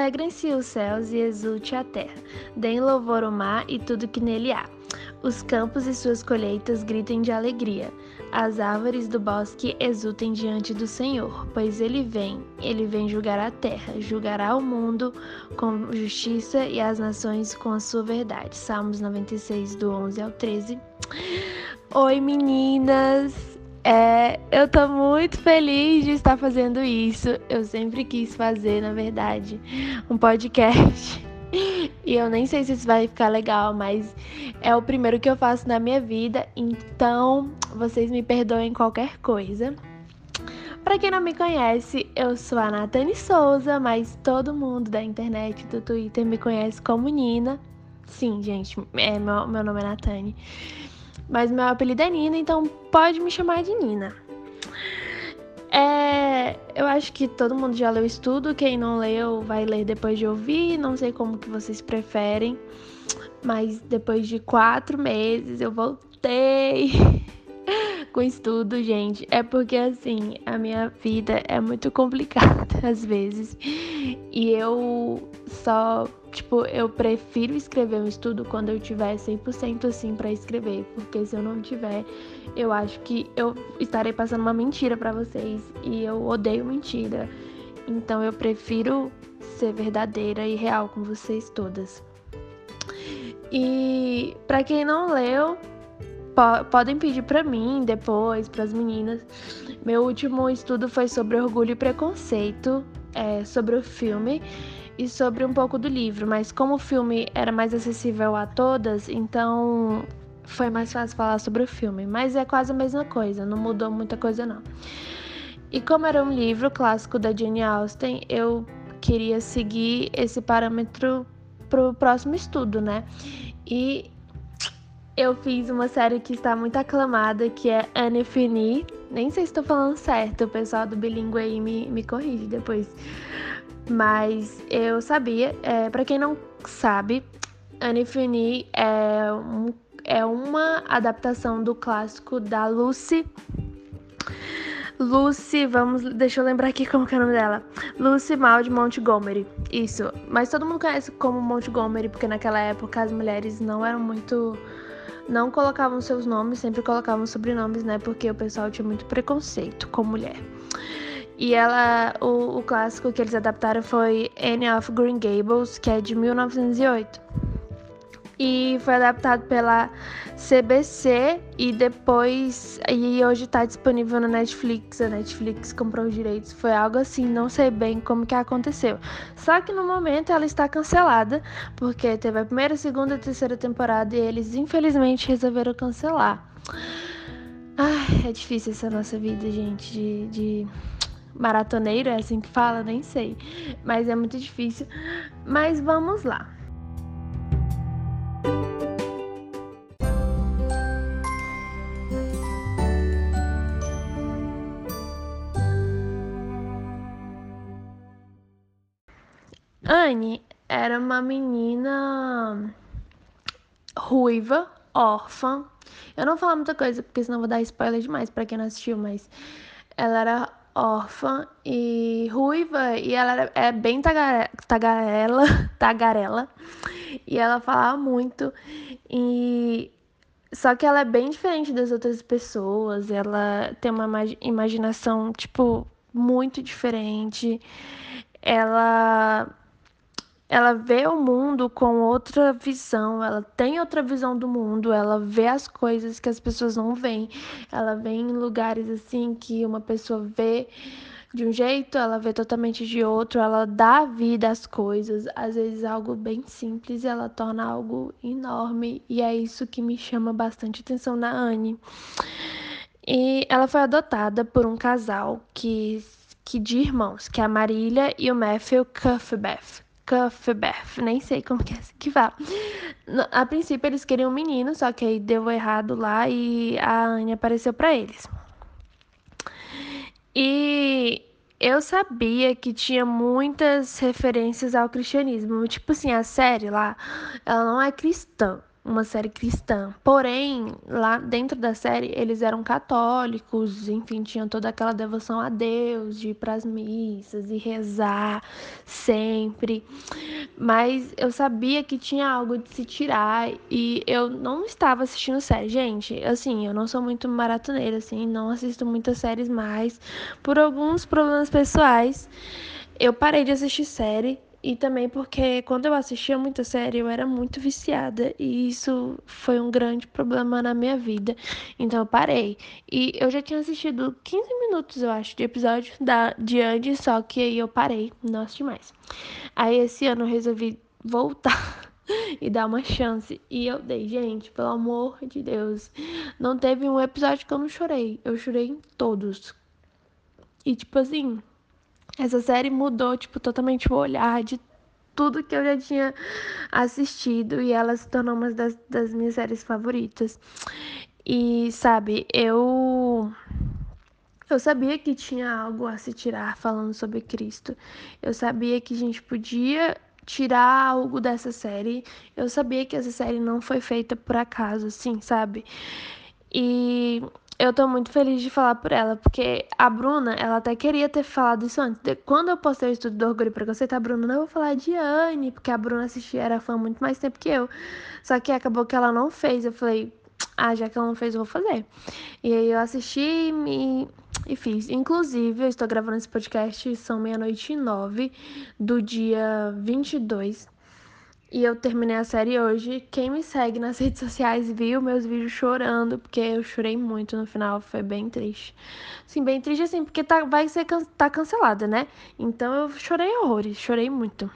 Alegrem-se os céus e exulte a terra, deem louvor ao mar e tudo que nele há. Os campos e suas colheitas gritem de alegria. As árvores do bosque exultem diante do Senhor, pois ele vem, ele vem julgar a terra, julgará o mundo com justiça e as nações com a sua verdade. Salmos 96, do 11 ao 13. Oi meninas! É, eu tô muito feliz de estar fazendo isso. Eu sempre quis fazer, na verdade, um podcast. E eu nem sei se isso vai ficar legal, mas é o primeiro que eu faço na minha vida, então vocês me perdoem qualquer coisa. Para quem não me conhece, eu sou a Nathane Souza, mas todo mundo da internet, do Twitter me conhece como Nina. Sim, gente, é, meu, meu nome é Nathane. Mas meu apelido é Nina, então pode me chamar de Nina. É, eu acho que todo mundo já leu estudo, quem não leu vai ler depois de ouvir, não sei como que vocês preferem, mas depois de quatro meses eu voltei com estudo, gente. É porque assim, a minha vida é muito complicada às vezes e eu só Tipo, eu prefiro escrever um estudo quando eu tiver 100% assim para escrever, porque se eu não tiver, eu acho que eu estarei passando uma mentira para vocês e eu odeio mentira. Então eu prefiro ser verdadeira e real com vocês todas. E para quem não leu, po podem pedir para mim depois, para as meninas. Meu último estudo foi sobre orgulho e preconceito, é, sobre o filme e sobre um pouco do livro, mas como o filme era mais acessível a todas, então foi mais fácil falar sobre o filme. Mas é quase a mesma coisa, não mudou muita coisa não. E como era um livro clássico da Jane Austen, eu queria seguir esse parâmetro pro próximo estudo, né? E eu fiz uma série que está muito aclamada, que é Anne Fini. Nem sei se estou falando certo, o pessoal do bilíngue aí me, me corrige depois. Mas eu sabia, é, para quem não sabe, Anne Fini é, um, é uma adaptação do clássico da Lucy. Lucy, vamos, deixa eu lembrar aqui como é o nome dela. Lucy Maud Montgomery. Isso. Mas todo mundo conhece como Montgomery porque naquela época as mulheres não eram muito não colocavam seus nomes, sempre colocavam sobrenomes, né? Porque o pessoal tinha muito preconceito com mulher. E ela, o, o clássico que eles adaptaram foi Anne of Green Gables, que é de 1908 e foi adaptado pela CBC e depois e hoje está disponível na Netflix. A Netflix comprou os direitos, foi algo assim, não sei bem como que aconteceu. Só que no momento ela está cancelada porque teve a primeira, segunda e terceira temporada e eles infelizmente resolveram cancelar. Ai, é difícil essa nossa vida, gente, de, de maratoneiro, é assim que fala, nem sei. Mas é muito difícil. Mas vamos lá. Anne era uma menina ruiva, órfã. Eu não vou falar muita coisa, porque senão vou dar spoiler demais para quem não assistiu, mas ela era órfã e ruiva e ela é bem tagarela, tagarela e ela falava muito e só que ela é bem diferente das outras pessoas, ela tem uma imaginação tipo muito diferente. Ela ela vê o mundo com outra visão, ela tem outra visão do mundo, ela vê as coisas que as pessoas não veem. Ela vê em lugares assim que uma pessoa vê de um jeito, ela vê totalmente de outro, ela dá vida às coisas, às vezes algo bem simples, ela torna algo enorme, e é isso que me chama bastante atenção na Anne. E ela foi adotada por um casal que, que de irmãos, que é a Marília e o Matthew Cuthbert. Cuthbert, nem sei como que é que fala. A princípio eles queriam um menino, só que aí deu errado lá e a Anne apareceu para eles. E eu sabia que tinha muitas referências ao cristianismo. Tipo assim, a série lá, ela não é cristã. Uma série cristã. Porém, lá dentro da série, eles eram católicos, enfim, tinham toda aquela devoção a Deus, de ir para as missas e rezar sempre. Mas eu sabia que tinha algo de se tirar e eu não estava assistindo série. Gente, assim, eu não sou muito maratoneira, assim, não assisto muitas séries mais por alguns problemas pessoais. Eu parei de assistir série e também porque quando eu assistia muita série eu era muito viciada e isso foi um grande problema na minha vida. Então eu parei. E eu já tinha assistido 15 minutos, eu acho, de episódio da, de antes, só que aí eu parei, não assisti mais. Aí esse ano eu resolvi voltar. e dar uma chance. E eu dei, gente, pelo amor de Deus. Não teve um episódio que eu não chorei. Eu chorei em todos. E tipo assim, essa série mudou, tipo, totalmente o olhar de tudo que eu já tinha assistido e ela se tornou uma das, das minhas séries favoritas. E, sabe, eu. Eu sabia que tinha algo a se tirar falando sobre Cristo. Eu sabia que a gente podia tirar algo dessa série. Eu sabia que essa série não foi feita por acaso, assim, sabe? E eu tô muito feliz de falar por ela, porque a Bruna, ela até queria ter falado isso antes. Quando eu postei o estudo do Orgulho e Preconceito, a Bruna, não, eu vou falar de Anne, porque a Bruna assistia, era fã muito mais tempo que eu. Só que acabou que ela não fez. Eu falei, ah, já que ela não fez, eu vou fazer. E aí eu assisti e, e fiz. Inclusive, eu estou gravando esse podcast, são meia-noite e nove do dia 22 e eu terminei a série hoje. Quem me segue nas redes sociais viu meus vídeos chorando, porque eu chorei muito no final, foi bem triste. Sim, bem triste assim, porque tá, vai ser tá cancelada, né? Então eu chorei horrores, chorei muito.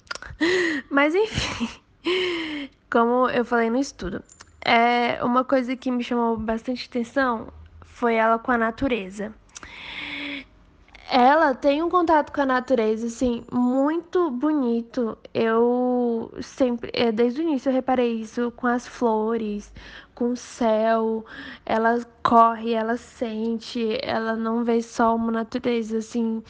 Mas enfim, como eu falei no estudo, é uma coisa que me chamou bastante atenção foi ela com a natureza ela tem um contato com a natureza, assim, muito bonito. Eu sempre, é, desde o início, eu reparei isso com as flores, com o céu. Ela corre, ela sente, ela não vê só uma natureza, assim.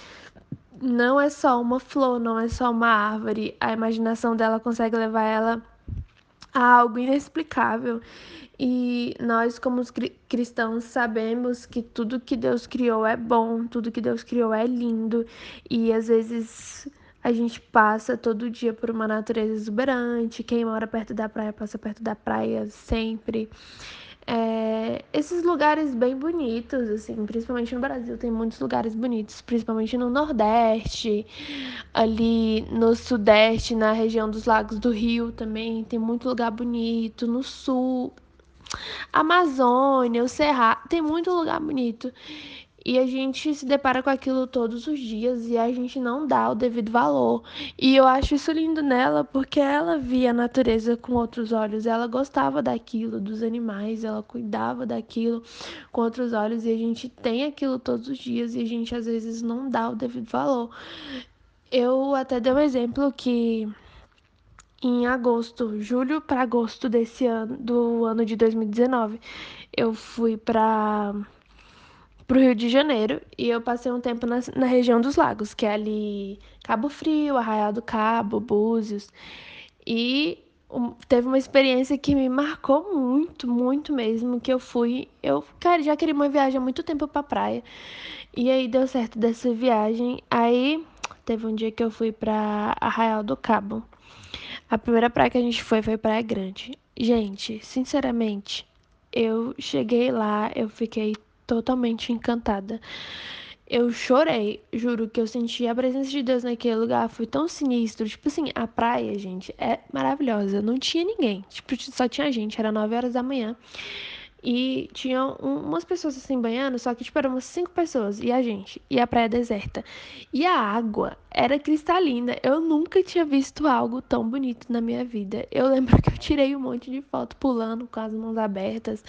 Não é só uma flor, não é só uma árvore. A imaginação dela consegue levar ela a algo inexplicável. E nós, como cristãos, sabemos que tudo que Deus criou é bom, tudo que Deus criou é lindo, e às vezes a gente passa todo dia por uma natureza exuberante. Quem mora perto da praia passa perto da praia sempre. É, esses lugares bem bonitos, assim, principalmente no Brasil, tem muitos lugares bonitos, principalmente no Nordeste, ali no Sudeste, na região dos Lagos do Rio também, tem muito lugar bonito, no Sul, Amazônia, o Cerrado, tem muito lugar bonito. E a gente se depara com aquilo todos os dias e a gente não dá o devido valor. E eu acho isso lindo nela porque ela via a natureza com outros olhos, ela gostava daquilo, dos animais, ela cuidava daquilo com outros olhos e a gente tem aquilo todos os dias e a gente às vezes não dá o devido valor. Eu até dei um exemplo que em agosto, julho para agosto desse ano, do ano de 2019, eu fui para o Rio de Janeiro e eu passei um tempo na, na região dos lagos, que é ali Cabo Frio, Arraial do Cabo, Búzios. E teve uma experiência que me marcou muito, muito mesmo, que eu fui, eu, cara, já queria uma viagem há muito tempo para praia. E aí deu certo dessa viagem. Aí teve um dia que eu fui para Arraial do Cabo. A primeira praia que a gente foi foi Praia Grande. Gente, sinceramente, eu cheguei lá, eu fiquei totalmente encantada. Eu chorei, juro que eu senti a presença de Deus naquele lugar, foi tão sinistro. Tipo assim, a praia, gente, é maravilhosa. Não tinha ninguém, tipo, só tinha gente, era 9 horas da manhã. E tinham umas pessoas assim banhando, só que tipo eram umas cinco pessoas e a gente, e a praia deserta. E a água era cristalina. Eu nunca tinha visto algo tão bonito na minha vida. Eu lembro que eu tirei um monte de foto pulando com as mãos abertas.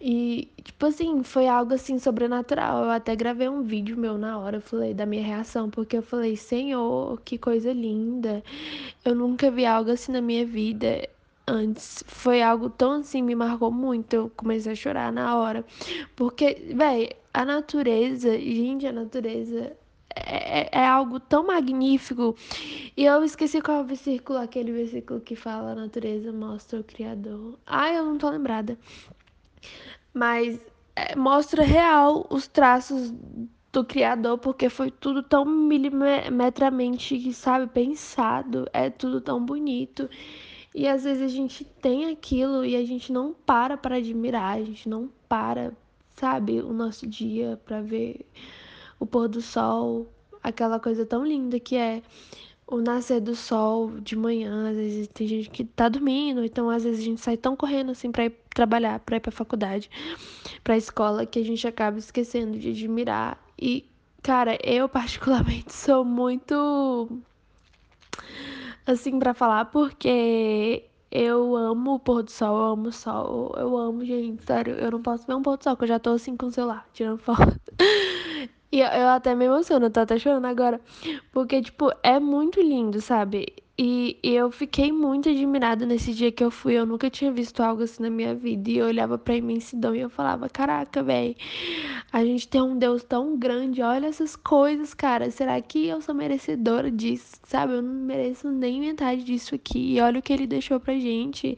E tipo assim, foi algo assim sobrenatural. Eu até gravei um vídeo meu na hora, eu falei da minha reação, porque eu falei: "Senhor, que coisa linda. Eu nunca vi algo assim na minha vida." Antes foi algo tão assim, me marcou muito. Eu comecei a chorar na hora. Porque, véi, a natureza, gente, a natureza é, é, algo tão magnífico. E eu esqueci qual é o versículo, aquele versículo que fala a natureza mostra o Criador. Ah, eu não tô lembrada. Mas é, mostra real os traços do Criador, porque foi tudo tão milimetramente, sabe, pensado. É tudo tão bonito. E às vezes a gente tem aquilo e a gente não para para admirar, a gente não para, sabe, o nosso dia para ver o pôr do sol, aquela coisa tão linda que é o nascer do sol de manhã, às vezes tem gente que tá dormindo, então às vezes a gente sai tão correndo assim para ir trabalhar, para ir para faculdade, para escola que a gente acaba esquecendo de admirar. E cara, eu particularmente sou muito assim para falar porque eu amo o pôr do sol, eu amo o sol, eu amo, gente, sério, eu não posso ver um pôr do sol, que eu já tô assim com o celular, tirando foto. E eu, eu até me emociono, tô até chorando agora, porque, tipo, é muito lindo, sabe? E, eu fiquei muito admirada nesse dia que eu fui. Eu nunca tinha visto algo assim na minha vida. E eu olhava pra imensidão e eu falava: Caraca, velho, a gente tem um Deus tão grande. Olha essas coisas, cara. Será que eu sou merecedora disso? Sabe? Eu não mereço nem metade disso aqui. E olha o que ele deixou pra gente.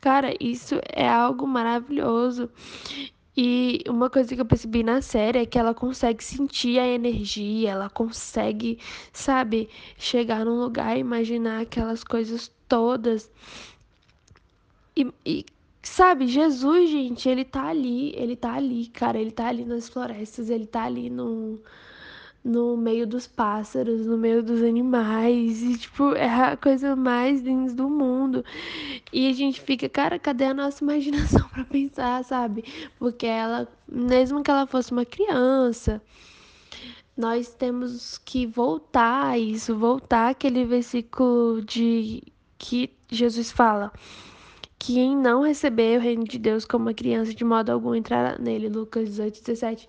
Cara, isso é algo maravilhoso. E uma coisa que eu percebi na série é que ela consegue sentir a energia, ela consegue, sabe, chegar num lugar e imaginar aquelas coisas todas. E, e, sabe, Jesus, gente, ele tá ali, ele tá ali, cara, ele tá ali nas florestas, ele tá ali no no meio dos pássaros, no meio dos animais, e tipo, é a coisa mais linda do mundo. E a gente fica, cara, cadê a nossa imaginação para pensar, sabe? Porque ela, mesmo que ela fosse uma criança, nós temos que voltar a isso, voltar aquele versículo de que Jesus fala que em não receber o reino de Deus como uma criança, de modo algum entrar nele, Lucas 18, 17.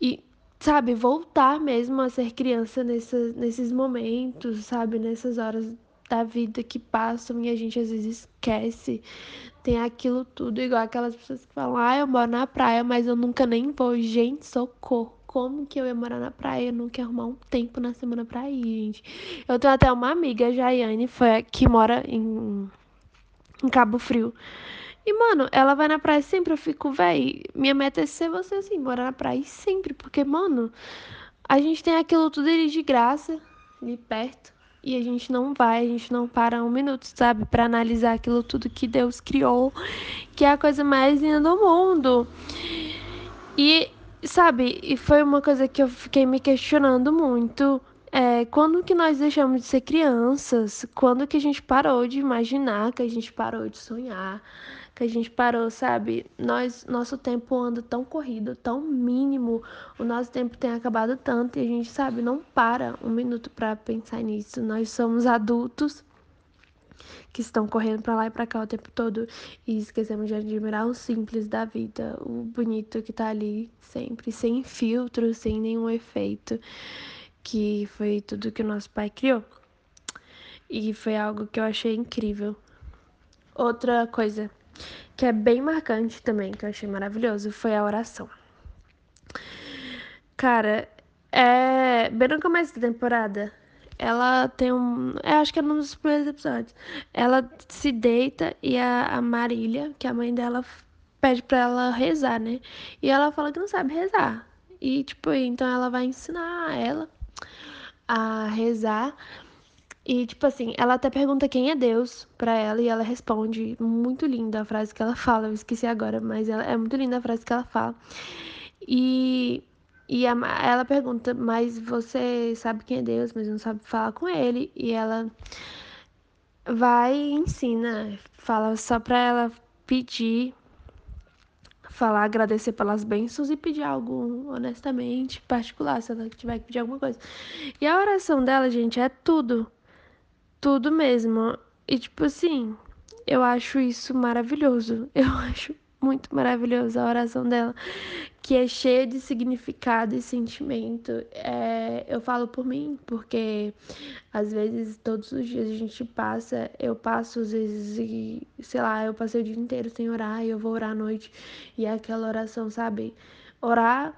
E sabe, voltar mesmo a ser criança nessa, nesses momentos, sabe, nessas horas da vida que passam e a gente às vezes esquece. Tem aquilo tudo, igual aquelas pessoas que falam, ah, eu moro na praia, mas eu nunca nem vou. Gente, socorro. Como que eu ia morar na praia? Eu nunca ia arrumar um tempo na semana pra ir, gente. Eu tenho até uma amiga, a Jaiane, foi, que mora em, em Cabo Frio. E, mano, ela vai na praia sempre. Eu fico, véi, minha meta é ser você assim, morar na praia sempre. Porque, mano, a gente tem aquilo tudo ali de graça, ali perto. E a gente não vai, a gente não para um minuto, sabe? para analisar aquilo tudo que Deus criou, que é a coisa mais linda do mundo. E, sabe, e foi uma coisa que eu fiquei me questionando muito. É, quando que nós deixamos de ser crianças? Quando que a gente parou de imaginar, que a gente parou de sonhar? Que a gente parou, sabe? Nós, nosso tempo anda tão corrido, tão mínimo, o nosso tempo tem acabado tanto e a gente, sabe, não para um minuto para pensar nisso. Nós somos adultos que estão correndo para lá e para cá o tempo todo e esquecemos de admirar o simples da vida, o bonito que tá ali sempre, sem filtro, sem nenhum efeito, que foi tudo que o nosso pai criou. E foi algo que eu achei incrível. Outra coisa que é bem marcante também, que eu achei maravilhoso, foi a oração. Cara, é. Bem no começo da temporada, ela tem um. Eu acho que é um dos primeiros episódios. Ela se deita e a, a Marília, que é a mãe dela, pede pra ela rezar, né? E ela fala que não sabe rezar. E, tipo, então ela vai ensinar ela a rezar. E, tipo assim, ela até pergunta quem é Deus pra ela e ela responde. Muito linda a frase que ela fala. Eu esqueci agora, mas ela, é muito linda a frase que ela fala. E, e a, ela pergunta, mas você sabe quem é Deus, mas não sabe falar com ele. E ela vai e ensina, fala só pra ela pedir, falar, agradecer pelas bênçãos e pedir algo honestamente, particular, se ela tiver que pedir alguma coisa. E a oração dela, gente, é tudo tudo mesmo. E tipo assim, eu acho isso maravilhoso. Eu acho muito maravilhoso a oração dela, que é cheia de significado e sentimento. É, eu falo por mim, porque às vezes, todos os dias a gente passa, eu passo às vezes e, sei lá, eu passei o dia inteiro sem orar e eu vou orar à noite. E é aquela oração, sabe? Orar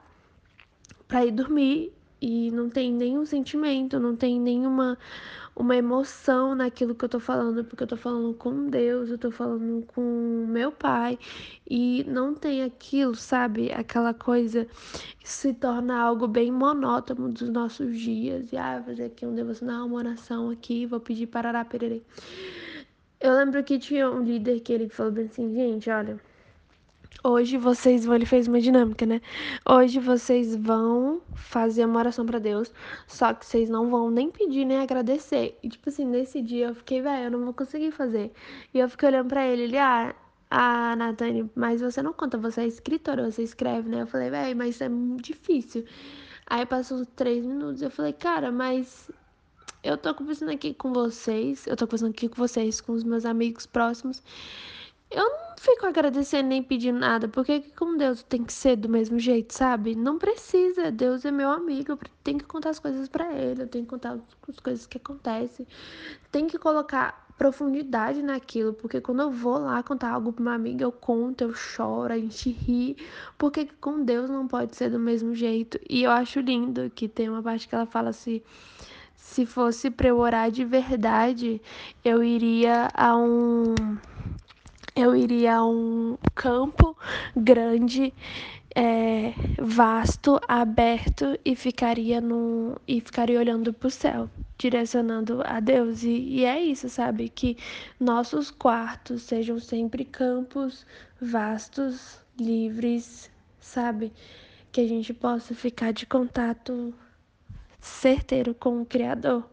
pra ir dormir e não tem nenhum sentimento, não tem nenhuma uma emoção naquilo que eu tô falando, porque eu tô falando com Deus, eu tô falando com meu pai, e não tem aquilo, sabe? Aquela coisa que se torna algo bem monótono dos nossos dias. E ah, vou fazer aqui um devocional, uma oração aqui, vou pedir parará pererê. Eu lembro que tinha um líder que ele falou assim, gente, olha, Hoje vocês vão, ele fez uma dinâmica, né? Hoje vocês vão fazer uma oração para Deus, só que vocês não vão nem pedir nem agradecer. E tipo assim, nesse dia eu fiquei, velho, eu não vou conseguir fazer. E eu fiquei olhando para ele, ele, ah, ah, Nathane, mas você não conta, você é escritora, você escreve, né? Eu falei, velho, mas é difícil. Aí passou três minutos, eu falei, cara, mas eu tô conversando aqui com vocês, eu tô conversando aqui com vocês, com os meus amigos próximos. Eu não fico agradecendo nem pedindo nada, porque com Deus tem que ser do mesmo jeito, sabe? Não precisa, Deus é meu amigo, eu tenho que contar as coisas para ele, eu tenho que contar as coisas que acontecem. Tem que colocar profundidade naquilo, porque quando eu vou lá contar algo para uma amiga, eu conto, eu choro, a gente ri, porque com Deus não pode ser do mesmo jeito. E eu acho lindo que tem uma parte que ela fala assim: se fosse para eu orar de verdade, eu iria a um eu iria a um campo grande, é, vasto, aberto e ficaria no e ficaria olhando para o céu, direcionando a Deus. E, e é isso, sabe? Que nossos quartos sejam sempre campos vastos, livres, sabe? Que a gente possa ficar de contato certeiro com o Criador,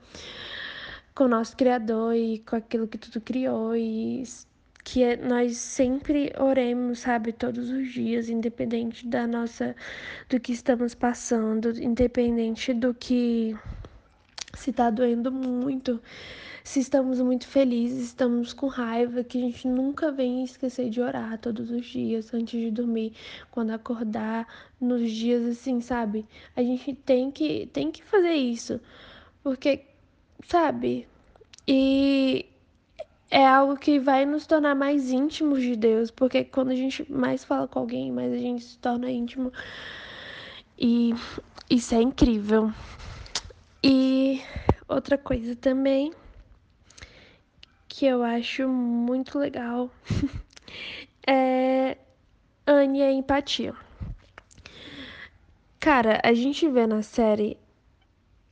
com o nosso Criador e com aquilo que tudo criou e que é, nós sempre oremos, sabe, todos os dias, independente da nossa do que estamos passando, independente do que se tá doendo muito, se estamos muito felizes, estamos com raiva, que a gente nunca vem esquecer de orar todos os dias antes de dormir, quando acordar, nos dias assim, sabe? A gente tem que tem que fazer isso. Porque, sabe? E é algo que vai nos tornar mais íntimos de Deus, porque quando a gente mais fala com alguém, mais a gente se torna íntimo. E isso é incrível. E outra coisa também que eu acho muito legal é Anne e a empatia. Cara, a gente vê na série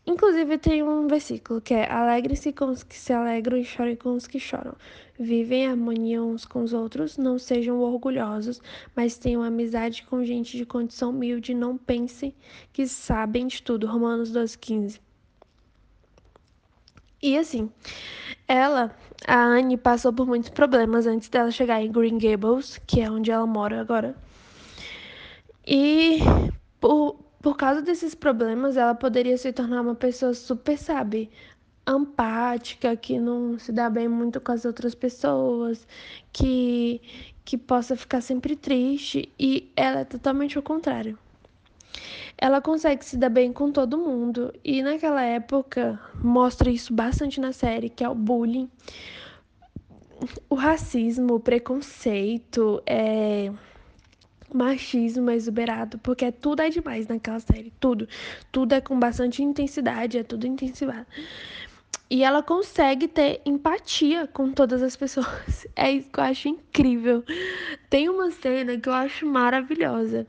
Inclusive tem um versículo que é: Alegre-se com os que se alegram e chorem com os que choram. Vivem em harmonia uns com os outros, não sejam orgulhosos, mas tenham amizade com gente de condição humilde, não pensem que sabem de tudo. Romanos 12,15. E assim, ela, a Anne, passou por muitos problemas antes dela chegar em Green Gables, que é onde ela mora agora. E por, por causa desses problemas, ela poderia se tornar uma pessoa super, sabe, empática, que não se dá bem muito com as outras pessoas, que, que possa ficar sempre triste. E ela é totalmente o contrário. Ela consegue se dar bem com todo mundo. E naquela época, mostra isso bastante na série, que é o bullying. O racismo, o preconceito, é machismo exuberado, porque tudo é demais naquela série, tudo. Tudo é com bastante intensidade, é tudo intensivado. E ela consegue ter empatia com todas as pessoas. É isso que eu acho incrível. Tem uma cena que eu acho maravilhosa.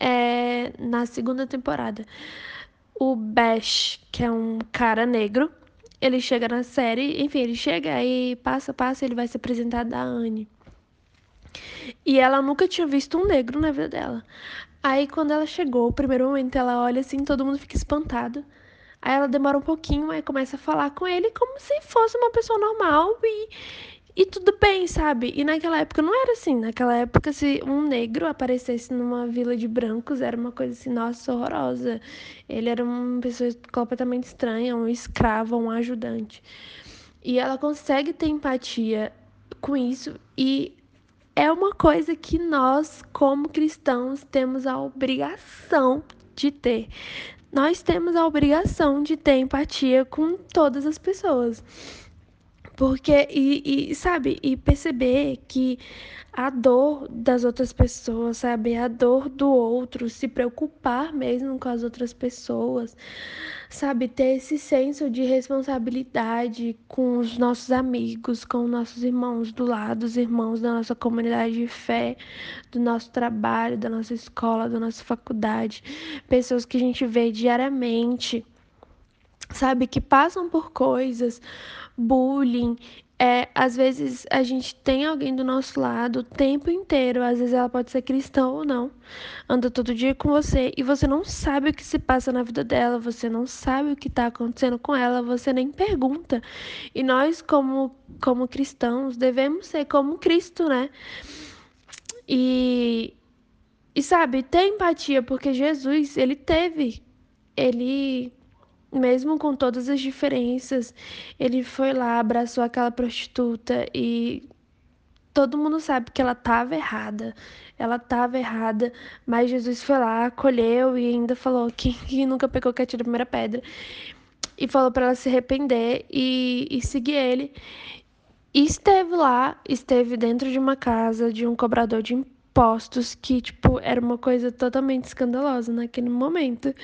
É na segunda temporada. O Bash, que é um cara negro, ele chega na série, enfim, ele chega e passa, passa, ele vai se apresentar da Anne. E ela nunca tinha visto um negro na vida dela. Aí quando ela chegou, o primeiro momento ela olha assim, todo mundo fica espantado. Aí ela demora um pouquinho, aí começa a falar com ele como se fosse uma pessoa normal e, e tudo bem, sabe? E naquela época não era assim. Naquela época, se um negro aparecesse numa vila de brancos, era uma coisa assim, nossa, horrorosa. Ele era uma pessoa completamente estranha, um escravo, um ajudante. E ela consegue ter empatia com isso e é uma coisa que nós, como cristãos, temos a obrigação de ter. Nós temos a obrigação de ter empatia com todas as pessoas. Porque, e, e, sabe, e perceber que a dor das outras pessoas, sabe, a dor do outro, se preocupar mesmo com as outras pessoas, sabe, ter esse senso de responsabilidade com os nossos amigos, com nossos irmãos do lado, os irmãos da nossa comunidade de fé, do nosso trabalho, da nossa escola, da nossa faculdade, pessoas que a gente vê diariamente sabe, que passam por coisas, bullying. É, às vezes a gente tem alguém do nosso lado o tempo inteiro, às vezes ela pode ser cristã ou não, anda todo dia com você e você não sabe o que se passa na vida dela, você não sabe o que está acontecendo com ela, você nem pergunta. E nós, como, como cristãos, devemos ser como Cristo, né? E, e sabe, ter empatia, porque Jesus, ele teve, ele mesmo com todas as diferenças, ele foi lá, abraçou aquela prostituta e todo mundo sabe que ela estava errada. Ela estava errada, mas Jesus foi lá, acolheu e ainda falou que, que nunca pegou que atira a primeira pedra. E falou para ela se arrepender e, e seguir ele. E esteve lá, esteve dentro de uma casa de um cobrador de impostos que, tipo, era uma coisa totalmente escandalosa naquele momento.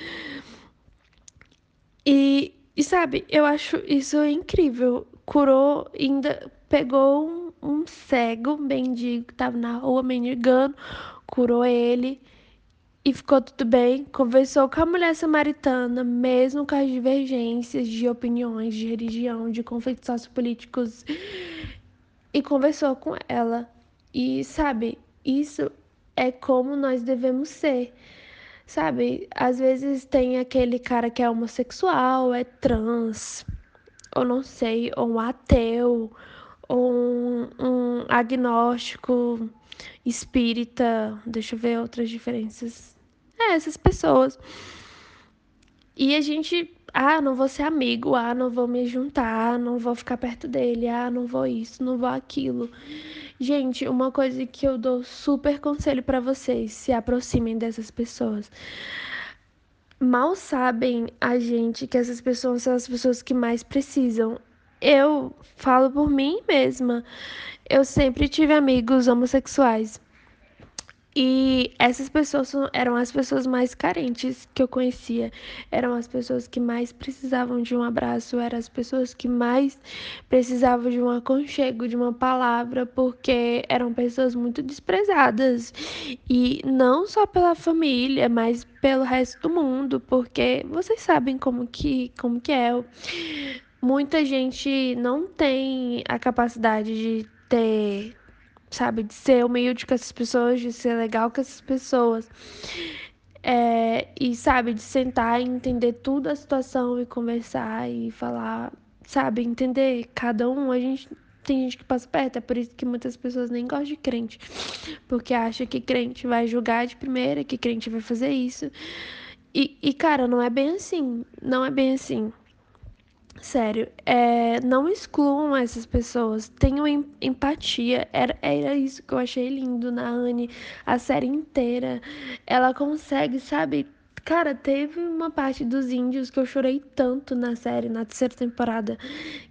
E, e sabe, eu acho isso incrível. Curou, ainda pegou um, um cego, mendigo, que tava na rua mendigando, curou ele e ficou tudo bem. Conversou com a mulher samaritana, mesmo com as divergências de opiniões, de religião, de conflitos sociopolíticos, e conversou com ela. E sabe, isso é como nós devemos ser. Sabe, às vezes tem aquele cara que é homossexual, é trans, ou não sei, ou um ateu, ou um, um agnóstico, espírita, deixa eu ver outras diferenças. É, essas pessoas. E a gente, ah, não vou ser amigo, ah, não vou me juntar, não vou ficar perto dele, ah, não vou isso, não vou aquilo. Gente, uma coisa que eu dou super conselho para vocês, se aproximem dessas pessoas. Mal sabem a gente que essas pessoas são as pessoas que mais precisam. Eu falo por mim mesma. Eu sempre tive amigos homossexuais. E essas pessoas eram as pessoas mais carentes que eu conhecia, eram as pessoas que mais precisavam de um abraço, eram as pessoas que mais precisavam de um aconchego, de uma palavra, porque eram pessoas muito desprezadas. E não só pela família, mas pelo resto do mundo, porque vocês sabem como que, como que é. Muita gente não tem a capacidade de ter sabe? De ser humilde com essas pessoas, de ser legal com essas pessoas. É, e, sabe, de sentar e entender tudo a situação e conversar e falar, sabe? Entender cada um. A gente tem gente que passa perto, é por isso que muitas pessoas nem gostam de crente, porque acha que crente vai julgar de primeira, que crente vai fazer isso. E, e cara, não é bem assim. Não é bem assim. Sério, é, não excluam essas pessoas, tenham empatia. Era, era isso que eu achei lindo na Anne, a série inteira. Ela consegue, sabe? Cara, teve uma parte dos índios que eu chorei tanto na série, na terceira temporada,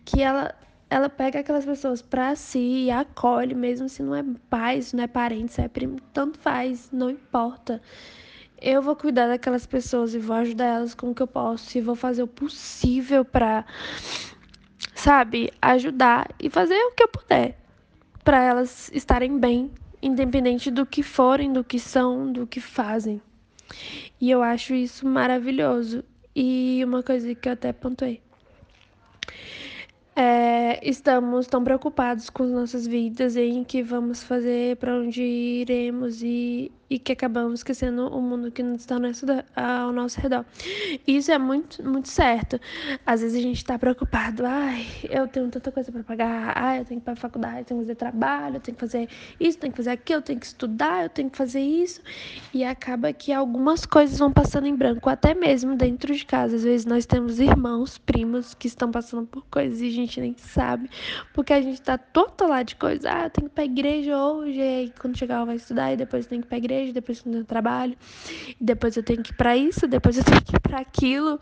que ela, ela pega aquelas pessoas pra si e acolhe, mesmo se não é pai, se não é parente, se é primo, tanto faz, não importa. Eu vou cuidar daquelas pessoas e vou ajudar elas com o que eu posso e vou fazer o possível para, sabe, ajudar e fazer o que eu puder para elas estarem bem, independente do que forem, do que são, do que fazem. E eu acho isso maravilhoso. E uma coisa que eu até pontuei. É, estamos tão preocupados com as nossas vidas em que vamos fazer, para onde iremos e e que acabamos esquecendo o mundo que está ao nosso redor. Isso é muito, muito certo. Às vezes a gente está preocupado, ai, eu tenho tanta coisa para pagar, ai, eu tenho que ir para a faculdade, eu tenho que fazer trabalho, eu tenho que fazer isso, tenho que fazer aquilo, eu tenho que estudar, eu tenho que fazer isso. E acaba que algumas coisas vão passando em branco, até mesmo dentro de casa. Às vezes nós temos irmãos, primos que estão passando por coisas e a gente nem sabe, porque a gente está todo lá de coisas, ah, eu tenho que ir para a igreja hoje, e quando chegar vai estudar e depois tem que ir para a igreja igreja, depois eu trabalho, depois eu tenho que ir para isso, depois eu tenho que ir para aquilo.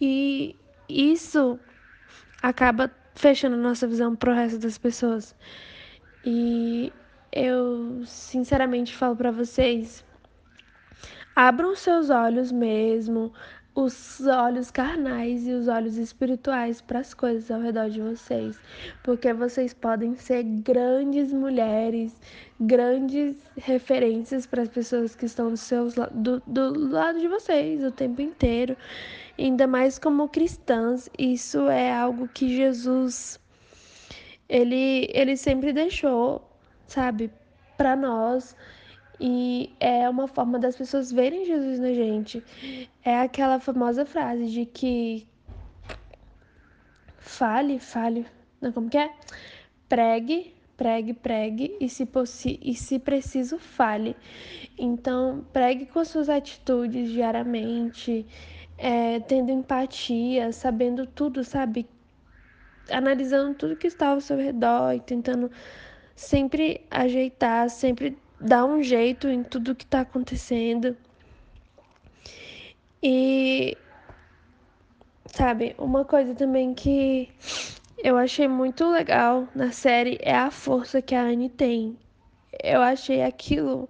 E isso acaba fechando nossa visão pro resto das pessoas. E eu sinceramente falo para vocês, abram seus olhos mesmo, os olhos carnais e os olhos espirituais para as coisas ao redor de vocês, porque vocês podem ser grandes mulheres, grandes referências para as pessoas que estão do, seus, do, do lado de vocês o tempo inteiro, ainda mais como cristãs. Isso é algo que Jesus ele, ele sempre deixou, sabe, para nós e é uma forma das pessoas verem Jesus na gente. É aquela famosa frase de que fale, fale, não como que é? Pregue, pregue, pregue e se, e se preciso fale. Então, pregue com suas atitudes diariamente, é, tendo empatia, sabendo tudo, sabe? Analisando tudo que está ao seu redor e tentando sempre ajeitar, sempre dar um jeito em tudo que tá acontecendo. E sabe, uma coisa também que eu achei muito legal na série é a força que a Anne tem. Eu achei aquilo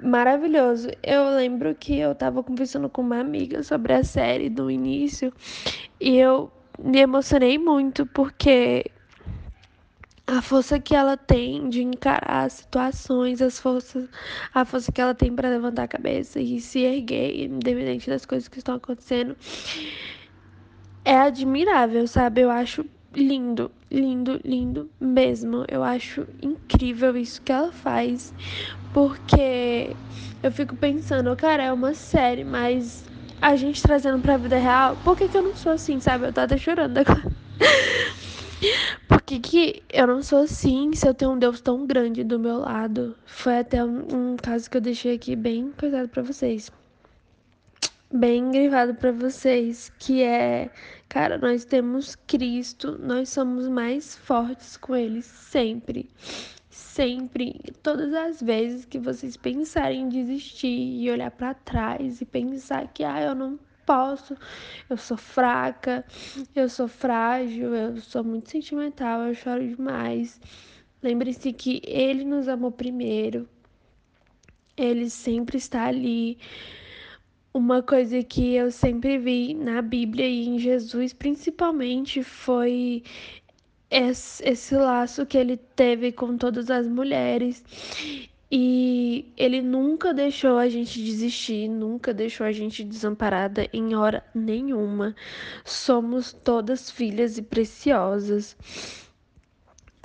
maravilhoso. Eu lembro que eu tava conversando com uma amiga sobre a série no início e eu me emocionei muito porque a força que ela tem de encarar as situações, as forças, a força que ela tem para levantar a cabeça e se erguer, independente das coisas que estão acontecendo, é admirável, sabe? Eu acho lindo, lindo, lindo mesmo. Eu acho incrível isso que ela faz, porque eu fico pensando, cara, é uma série, mas a gente trazendo pra vida real, por que, que eu não sou assim, sabe? Eu tô até chorando agora. Por que, que eu não sou assim se eu tenho um Deus tão grande do meu lado? Foi até um, um caso que eu deixei aqui bem coisado para vocês. Bem grivado para vocês, que é, cara, nós temos Cristo, nós somos mais fortes com ele sempre. Sempre, todas as vezes que vocês pensarem em desistir e olhar para trás e pensar que ah, eu não posso, eu sou fraca, eu sou frágil, eu sou muito sentimental, eu choro demais. Lembre-se que Ele nos amou primeiro, Ele sempre está ali. Uma coisa que eu sempre vi na Bíblia e em Jesus, principalmente, foi esse, esse laço que ele teve com todas as mulheres e ele nunca deixou a gente desistir, nunca deixou a gente desamparada em hora nenhuma. Somos todas filhas e preciosas.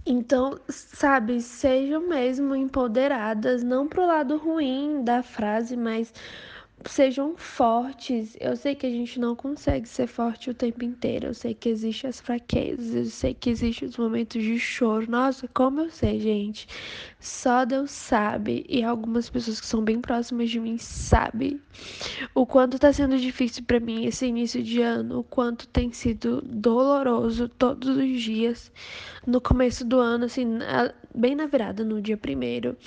Então, sabe, sejam mesmo empoderadas, não pro lado ruim da frase, mas sejam fortes. Eu sei que a gente não consegue ser forte o tempo inteiro. Eu sei que existem as fraquezas, eu sei que existem os momentos de choro. Nossa, como eu sei, gente. Só Deus sabe e algumas pessoas que são bem próximas de mim sabem o quanto tá sendo difícil para mim esse início de ano, o quanto tem sido doloroso todos os dias. No começo do ano, assim, bem na virada, no dia primeiro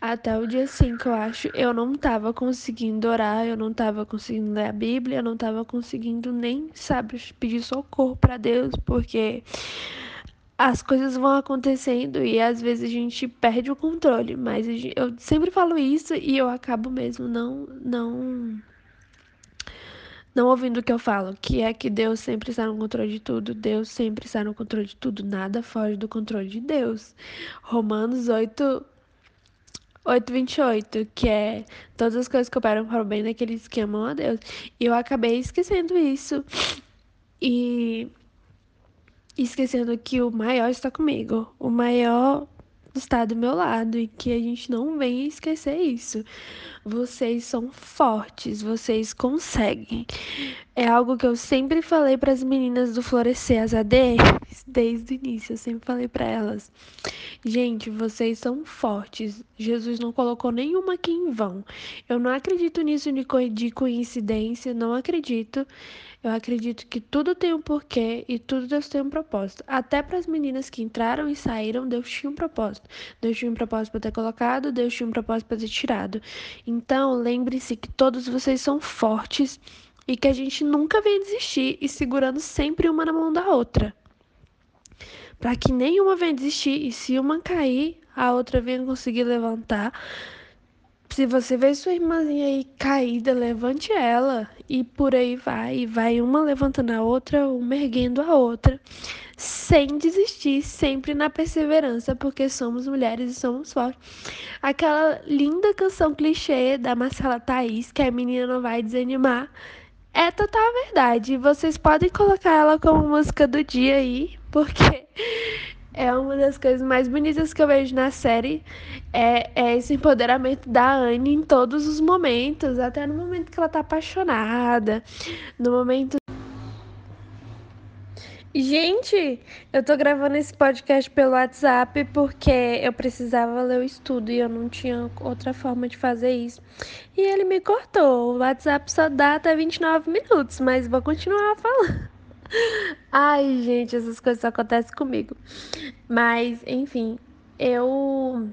até o dia 5, eu acho, eu não tava conseguindo orar, eu não tava conseguindo ler a Bíblia, eu não tava conseguindo nem, sabe, pedir socorro para Deus, porque as coisas vão acontecendo e às vezes a gente perde o controle, mas eu sempre falo isso e eu acabo mesmo não não não ouvindo o que eu falo, que é que Deus sempre está no controle de tudo, Deus sempre está no controle de tudo, nada foge do controle de Deus. Romanos 8 8:28, que é todas as coisas que operam para o bem daqueles que amam a Deus. E eu acabei esquecendo isso. E esquecendo que o maior está comigo, o maior está do meu lado e que a gente não venha esquecer isso. Vocês são fortes, vocês conseguem. É algo que eu sempre falei para as meninas do Florescer, as ADMs, desde o início, eu sempre falei para elas. Gente, vocês são fortes. Jesus não colocou nenhuma aqui em vão. Eu não acredito nisso de coincidência, não acredito. Eu acredito que tudo tem um porquê e tudo Deus tem um propósito. Até para as meninas que entraram e saíram, Deus tinha um propósito. Deus tinha um propósito para ter colocado, Deus tinha um propósito para ter tirado. Então, lembre-se que todos vocês são fortes e que a gente nunca vem desistir e segurando sempre uma na mão da outra. para que nenhuma venha desistir e se uma cair, a outra venha conseguir levantar. Se você vê sua irmãzinha aí caída, levante ela e por aí vai, vai uma levantando a outra, uma erguendo a outra, sem desistir, sempre na perseverança, porque somos mulheres e somos fortes. Aquela linda canção clichê da Marcela Thaís, que a menina não vai desanimar, é total verdade. Vocês podem colocar ela como música do dia aí, porque é uma das coisas mais bonitas que eu vejo na série. É, é, esse empoderamento da Anne em todos os momentos, até no momento que ela tá apaixonada, no momento. Gente, eu tô gravando esse podcast pelo WhatsApp porque eu precisava ler o estudo e eu não tinha outra forma de fazer isso. E ele me cortou. O WhatsApp só dá até 29 minutos, mas vou continuar falando. Ai, gente, essas coisas acontecem comigo. Mas, enfim, eu.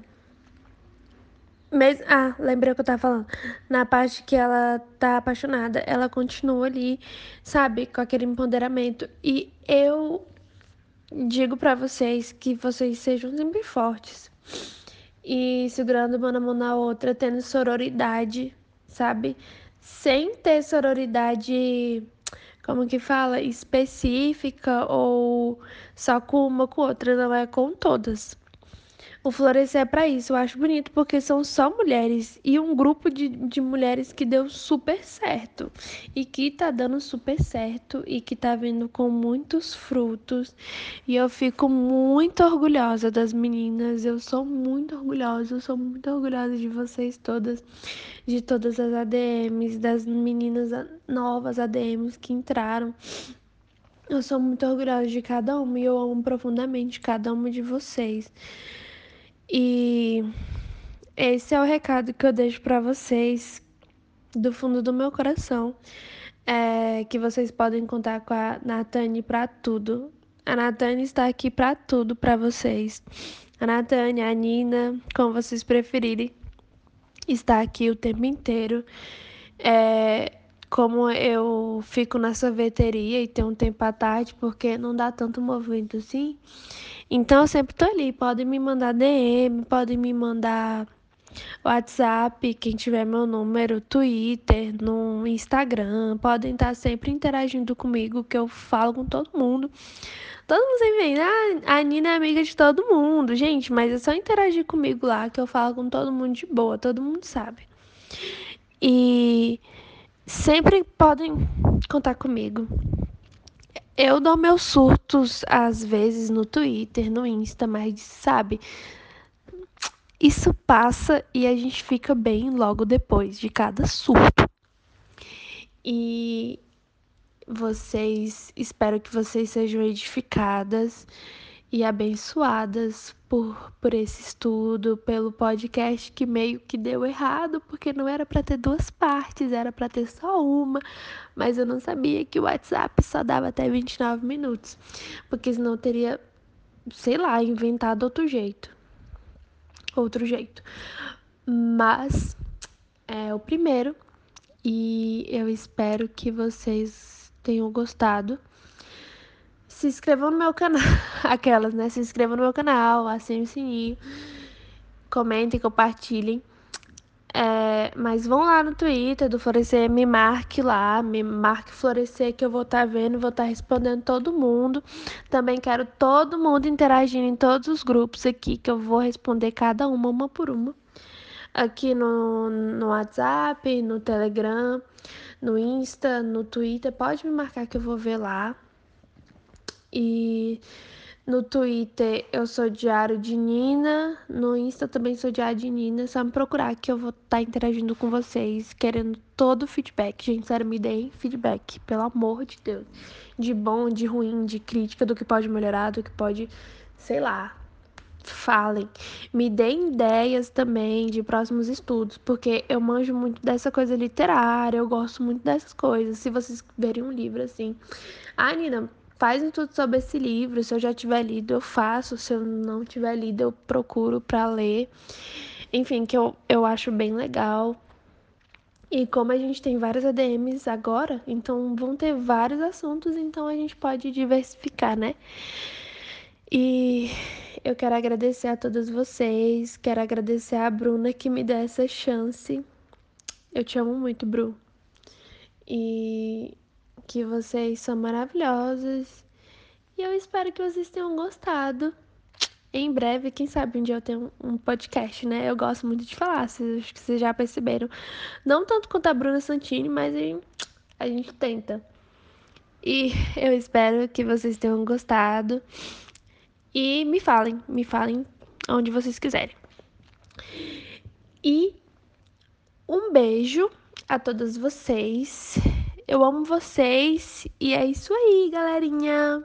Mesmo... Ah, lembrei o que eu tava falando. Na parte que ela tá apaixonada, ela continua ali, sabe, com aquele empoderamento. E eu digo para vocês que vocês sejam sempre fortes. E segurando uma na mão na outra, tendo sororidade, sabe? Sem ter sororidade como que fala, específica ou só com uma com outra, não é com todas. O florescer é para isso, eu acho bonito porque são só mulheres e um grupo de, de mulheres que deu super certo e que tá dando super certo e que tá vindo com muitos frutos. E eu fico muito orgulhosa das meninas, eu sou muito orgulhosa, eu sou muito orgulhosa de vocês todas, de todas as ADMs, das meninas novas ADMs que entraram. Eu sou muito orgulhosa de cada uma e eu amo profundamente cada uma de vocês. E esse é o recado que eu deixo para vocês do fundo do meu coração. É que vocês podem contar com a Natane para tudo. A Natane está aqui para tudo para vocês. A Natane, a Nina, como vocês preferirem, está aqui o tempo inteiro. É, como eu fico na sorveteria e tenho um tempo à tarde, porque não dá tanto movimento assim. Então eu sempre tô ali, podem me mandar DM, podem me mandar WhatsApp, quem tiver meu número, Twitter, no Instagram, podem estar sempre interagindo comigo, que eu falo com todo mundo. Todo mundo sempre vem, ah, a Nina é amiga de todo mundo, gente, mas é só interagir comigo lá que eu falo com todo mundo de boa, todo mundo sabe. E sempre podem contar comigo. Eu dou meus surtos às vezes no Twitter, no Insta, mas sabe, isso passa e a gente fica bem logo depois de cada surto. E vocês, espero que vocês sejam edificadas e abençoadas por, por esse estudo, pelo podcast que meio que deu errado, porque não era para ter duas partes, era para ter só uma, mas eu não sabia que o WhatsApp só dava até 29 minutos, porque senão eu teria, sei lá, inventado outro jeito. Outro jeito. Mas é o primeiro e eu espero que vocês tenham gostado se inscrevam no meu canal. Aquelas, né? Se inscrevam no meu canal, assinem o sininho, comentem, compartilhem. É, mas vão lá no Twitter do Florescer, me marque lá, me marque Florescer, que eu vou estar tá vendo, vou estar tá respondendo todo mundo. Também quero todo mundo interagindo em todos os grupos aqui, que eu vou responder cada uma, uma por uma. Aqui no, no WhatsApp, no Telegram, no Insta, no Twitter, pode me marcar que eu vou ver lá. E no Twitter eu sou Diário de Nina, no Insta também sou Diário de Nina. É só me procurar que eu vou estar tá interagindo com vocês, querendo todo o feedback. Gente, sério, me deem feedback, pelo amor de Deus. De bom, de ruim, de crítica, do que pode melhorar, do que pode, sei lá. Falem. Me deem ideias também de próximos estudos, porque eu manjo muito dessa coisa literária, eu gosto muito dessas coisas. Se vocês verem um livro assim. Ah, Nina, faz um tudo sobre esse livro. Se eu já tiver lido, eu faço. Se eu não tiver lido, eu procuro para ler. Enfim, que eu, eu acho bem legal. E como a gente tem várias ADMs agora, então vão ter vários assuntos, então a gente pode diversificar, né? E eu quero agradecer a todos vocês, quero agradecer a Bruna que me deu essa chance. Eu te amo muito, Bru. E que vocês são maravilhosos. E eu espero que vocês tenham gostado. Em breve, quem sabe um dia eu tenho um podcast, né? Eu gosto muito de falar, vocês, acho que vocês já perceberam. Não tanto quanto a Bruna Santini, mas a gente tenta. E eu espero que vocês tenham gostado. E me falem, me falem onde vocês quiserem. E um beijo a todos vocês. Eu amo vocês e é isso aí, galerinha.